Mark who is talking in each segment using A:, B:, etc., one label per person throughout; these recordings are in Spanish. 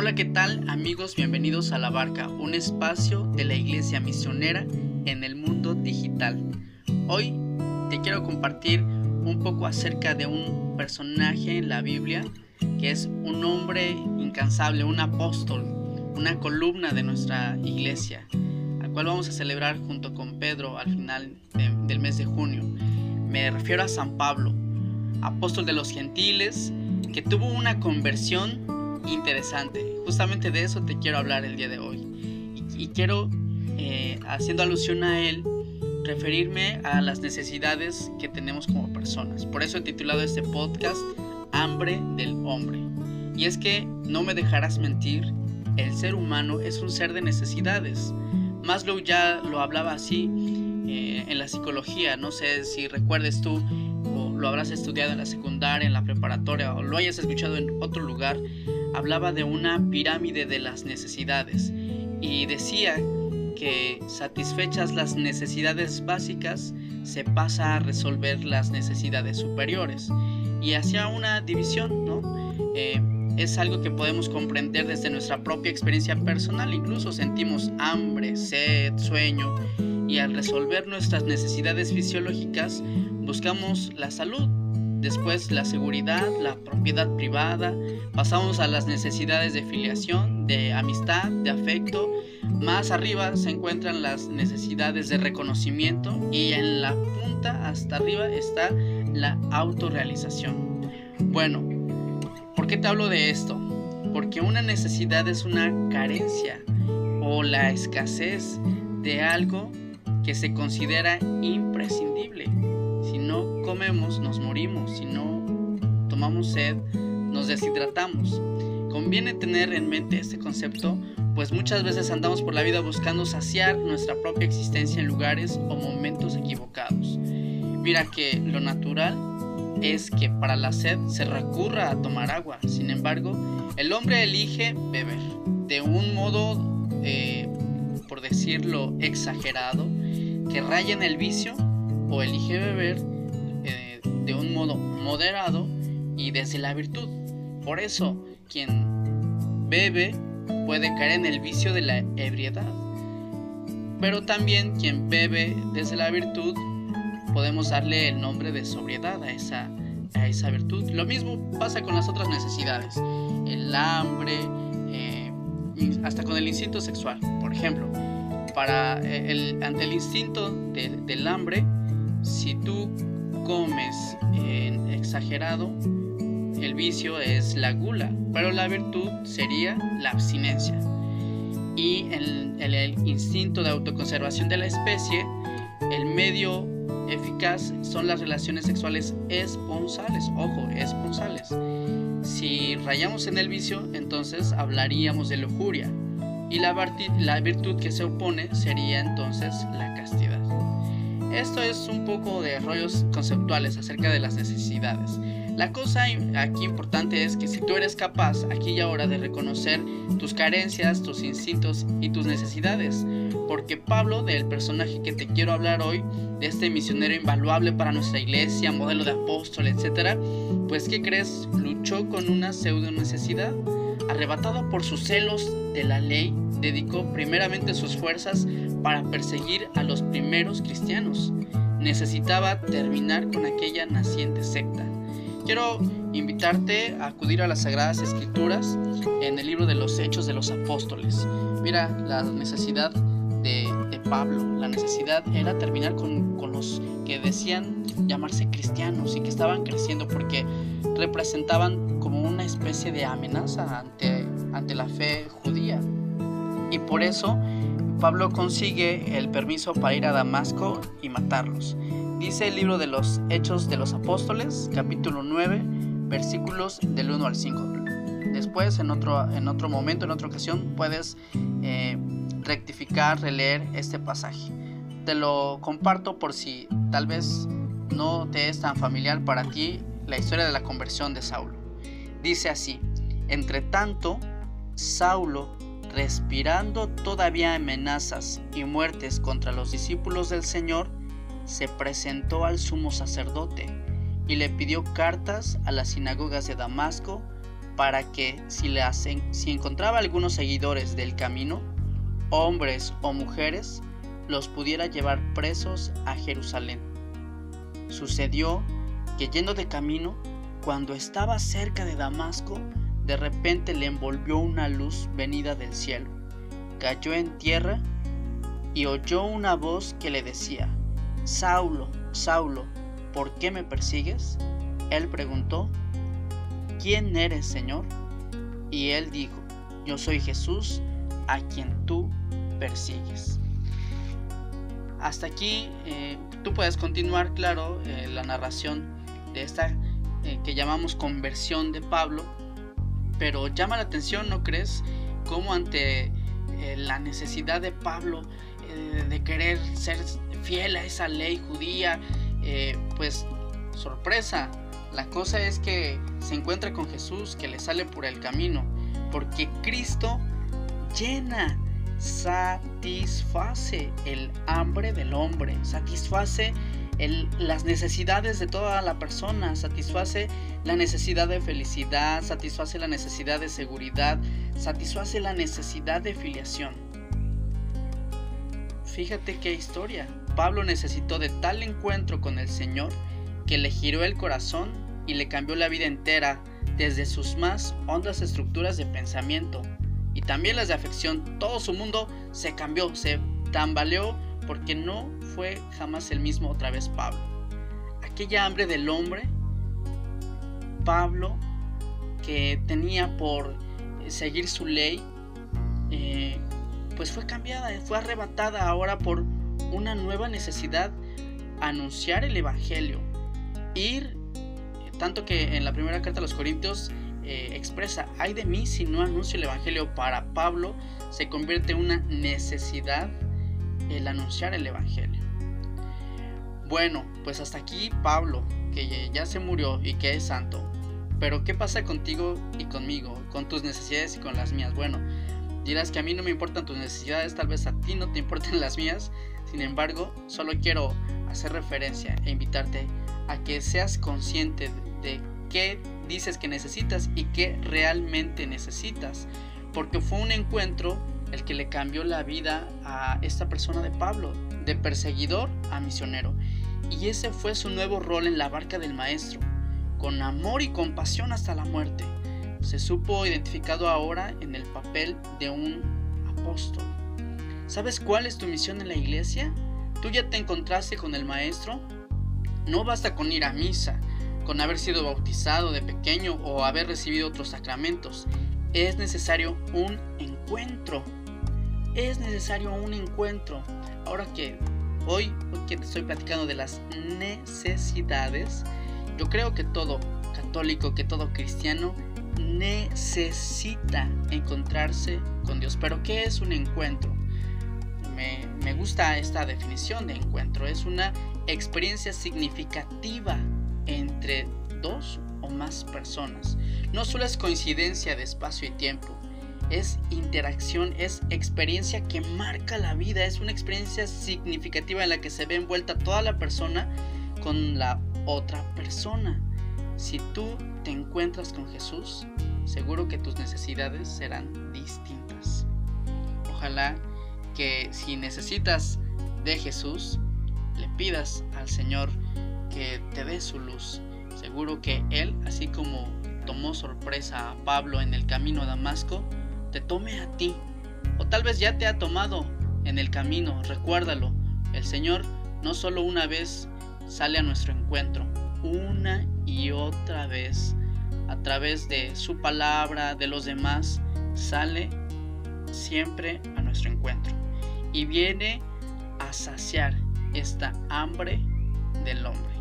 A: Hola, ¿qué tal amigos? Bienvenidos a La Barca, un espacio de la iglesia misionera en el mundo digital. Hoy te quiero compartir un poco acerca de un personaje en la Biblia que es un hombre incansable, un apóstol, una columna de nuestra iglesia, al cual vamos a celebrar junto con Pedro al final del mes de junio. Me refiero a San Pablo, apóstol de los gentiles, que tuvo una conversión interesante. Justamente de eso te quiero hablar el día de hoy. Y, quiero, eh, haciendo alusión a él, referirme a las necesidades que tenemos como personas. Por eso he titulado este podcast Hambre del Hombre. Y es que no me dejarás mentir, el ser humano es un ser de necesidades. Maslow ya lo hablaba así eh, en la psicología. No sé si recuerdes tú o lo habrás estudiado en la secundaria, en la preparatoria o lo hayas escuchado en otro lugar hablaba de una pirámide de las necesidades y decía que satisfechas las necesidades básicas se pasa a resolver las necesidades superiores. Y hacia una división, ¿no? Eh, es algo que podemos comprender desde nuestra propia experiencia personal, incluso sentimos hambre, sed, sueño. Y al resolver nuestras necesidades fisiológicas buscamos la salud, después la seguridad, la propiedad privada, pasamos a las necesidades de filiación, de amistad, de afecto, más arriba se encuentran las necesidades de reconocimiento y en la punta hasta arriba está la autorrealización. Bueno, ¿por qué te hablo de esto? Porque una necesidad es una carencia o la escasez de algo que se considera imprescindible comemos, nos morimos. Si no tomamos sed, nos deshidratamos. Conviene tener en mente este concepto, pues muchas veces andamos por la vida buscando saciar nuestra propia existencia en lugares o momentos equivocados. Mira que lo natural es que para la sed se recurra a tomar agua. Sin embargo, el hombre elige beber de un modo, eh, por decirlo, exagerado, que raya en el vicio o elige beber de un modo moderado y desde la virtud. Por eso, quien bebe puede caer en el vicio de la ebriedad. Pero también quien bebe desde la virtud, podemos darle el nombre de sobriedad a esa, a esa virtud. Lo mismo pasa con las otras necesidades. El hambre, eh, hasta con el instinto sexual. Por ejemplo, para eh, el, ante el instinto del hambre, si tú comes en exagerado, el vicio es la gula, pero la virtud sería la abstinencia. Y en el, instinto de autoconservación de la especie, el medio eficaz son las relaciones sexuales esponsales, ojo, esponsales. Si rayamos en el vicio, entonces hablaríamos de lujuria. Y la virtud que se opone sería entonces la castidad. Esto es un poco de rollos conceptuales acerca de las necesidades. La cosa aquí importante es que si tú eres capaz aquí y ahora de reconocer tus carencias, tus instintos y tus necesidades, porque Pablo, del personaje que te quiero hablar hoy, de este misionero invaluable para nuestra iglesia, modelo de apóstol, etc., pues ¿qué crees? Luchó con una pseudo necesidad. Arrebatado por sus celos de la ley, dedicó primeramente sus fuerzas para perseguir a los primeros cristianos. Necesitaba terminar con aquella naciente secta. Quiero invitarte a acudir a las Sagradas Escrituras en el libro de los Hechos de los Apóstoles. Mira la necesidad de, Pablo. La necesidad era terminar con, con los que decían llamarse cristianos y que estaban creciendo porque representaban como una especie de amenaza ante, ante la fe judía. Y por eso Pablo consigue el permiso para ir a Damasco y matarlos. Dice el libro de los Hechos de los Apóstoles, capítulo 9, versículos del 1 al 5. Después, en otro, en otro momento, en otra ocasión, puedes eh, rectificar, releer este pasaje. Te lo comparto por si tal vez no te es tan familiar para ti la historia de la conversión de Saulo. Dice así, entre tanto, Saulo, respirando todavía amenazas y muertes contra los discípulos del Señor, se presentó al sumo sacerdote y le pidió cartas a las sinagogas de Damasco para que si, le si encontraba algunos seguidores del camino, hombres o mujeres, los pudiera llevar presos a Jerusalén. Sucedió que yendo de camino, cuando estaba cerca de Damasco, de repente le envolvió una luz venida del cielo. Cayó en tierra y oyó una voz que le decía, Saulo, Saulo, ¿por qué me persigues? Él preguntó, ¿quién eres, Señor? Y él dijo, yo soy Jesús, a quien tú persigues. Hasta aquí eh, tú puedes continuar, claro, eh, la narración de esta eh, que llamamos conversión de Pablo, pero llama la atención, ¿no crees? Cómo ante la necesidad de Pablo de querer ser fiel a esa ley judía, pues sorpresa, la cosa es que se encuentra con Jesús que le sale por el camino, porque Cristo llena satisface el hambre del hombre, satisface las necesidades de toda la persona, satisface la necesidad de felicidad, satisface la necesidad de seguridad, satisface la necesidad de filiación. Fíjate qué historia. Pablo necesitó de tal encuentro con el Señor que le giró el corazón y le cambió la vida entera desde sus más hondas estructuras de pensamiento y también las de afección. Todo su mundo se cambió, se tambaleó porque no fue jamás el mismo otra vez Pablo. Aquella hambre del hombre, Pablo, que tenía por seguir su ley, eh, pues fue cambiada, fue arrebatada ahora por una nueva necesidad, anunciar el Evangelio, ir, tanto que en la primera carta a los Corintios eh, expresa, ay de mí si no anuncio el Evangelio para Pablo, se convierte en una necesidad el anunciar el Evangelio. Bueno, pues hasta aquí Pablo, que ya se murió y que es santo. Pero ¿qué pasa contigo y conmigo, con tus necesidades y con las mías? Bueno, dirás que a mí no me importan tus necesidades, tal vez a ti no te importan las mías. Sin embargo, solo quiero hacer referencia e invitarte a que seas consciente de qué dices que necesitas y qué realmente necesitas. Porque fue un encuentro el que le cambió la vida a esta persona de Pablo, de perseguidor a misionero. Y ese fue su nuevo rol en la barca del maestro, con amor y compasión hasta la muerte. Se supo identificado ahora en el papel de un apóstol. ¿Sabes cuál es tu misión en la iglesia? ¿Tú ya te encontraste con el maestro? No basta con ir a misa, con haber sido bautizado de pequeño o haber recibido otros sacramentos. Es necesario un encuentro. Es necesario un encuentro. Ahora que hoy, que te estoy platicando de las necesidades, yo creo que todo católico, que todo cristiano necesita encontrarse con Dios. Pero ¿qué es un encuentro? Me, me, gusta esta definición de encuentro. Es una experiencia significativa entre dos o más personas. No solo es coincidencia de espacio y tiempo, es interacción, es experiencia que marca la vida, es una experiencia significativa en la que se ve envuelta toda la persona con la otra persona. Si tú te encuentras con Jesús, seguro que tus necesidades serán distintas. Ojalá que si necesitas de Jesús, le pidas al Señor que te dé su luz. Seguro que Él, así como tomó sorpresa a Pablo en el camino a Damasco, te tome a ti. O tal vez ya te ha tomado en el camino, recuérdalo. El Señor no solo una vez sale a nuestro encuentro, una y otra vez, a través de su palabra, de los demás, sale siempre a nuestro encuentro. Y viene a saciar esta hambre del hombre.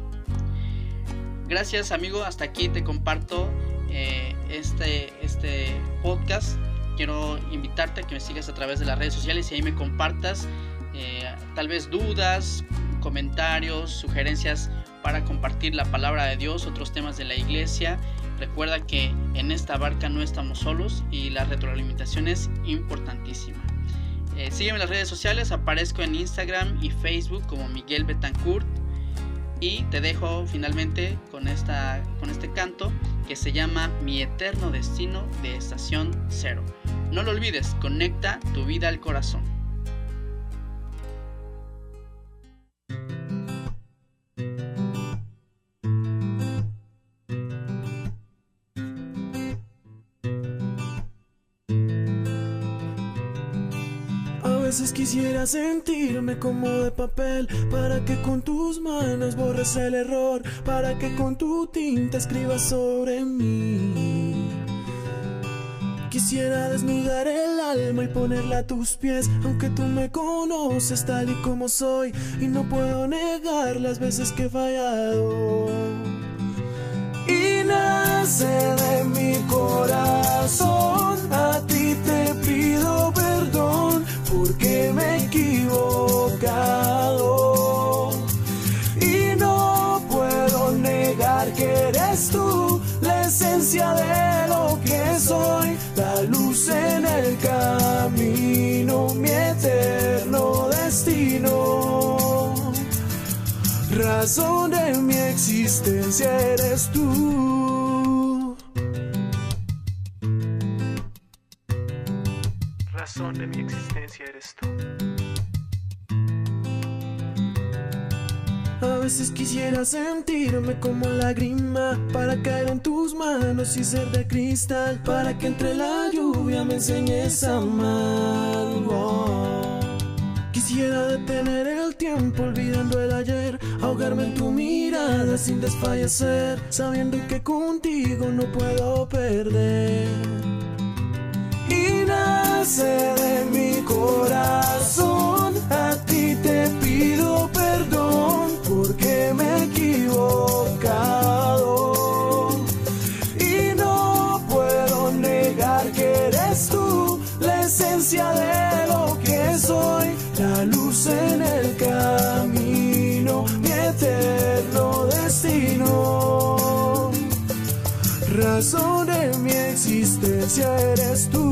A: Gracias amigo, hasta aquí te comparto eh, este, este podcast. Quiero invitarte a que me sigas a través de las redes sociales y ahí me compartas eh, tal vez dudas, comentarios, sugerencias para compartir la palabra de Dios, otros temas de la iglesia. Recuerda que en esta barca no estamos solos y la retroalimentación es importantísima. Eh, sígueme en las redes sociales, aparezco en Instagram y Facebook como Miguel Betancourt. Y te dejo finalmente con, esta, con este canto que se llama Mi eterno destino de estación cero. No lo olvides, conecta tu vida al corazón.
B: Quisiera sentirme como de papel para que con tus manos borres el error, para que con tu tinta escribas sobre mí. Quisiera desnudar el alma y ponerla a tus pies, aunque tú me conoces tal y como soy y no puedo negar las veces que he fallado. Y nace de mi corazón, a ti eres tú la esencia de lo que soy, la luz en el camino, mi eterno destino. Razón de mi existencia eres tú. Razón de mi existencia eres tú. Quisiera sentirme como lágrima para caer en tus manos y ser de cristal para que entre la lluvia me enseñes a amar. Quisiera detener el tiempo olvidando el ayer, ahogarme en tu mirada sin desfallecer, sabiendo que contigo no puedo perder. Y nace de mi corazón, eres tú.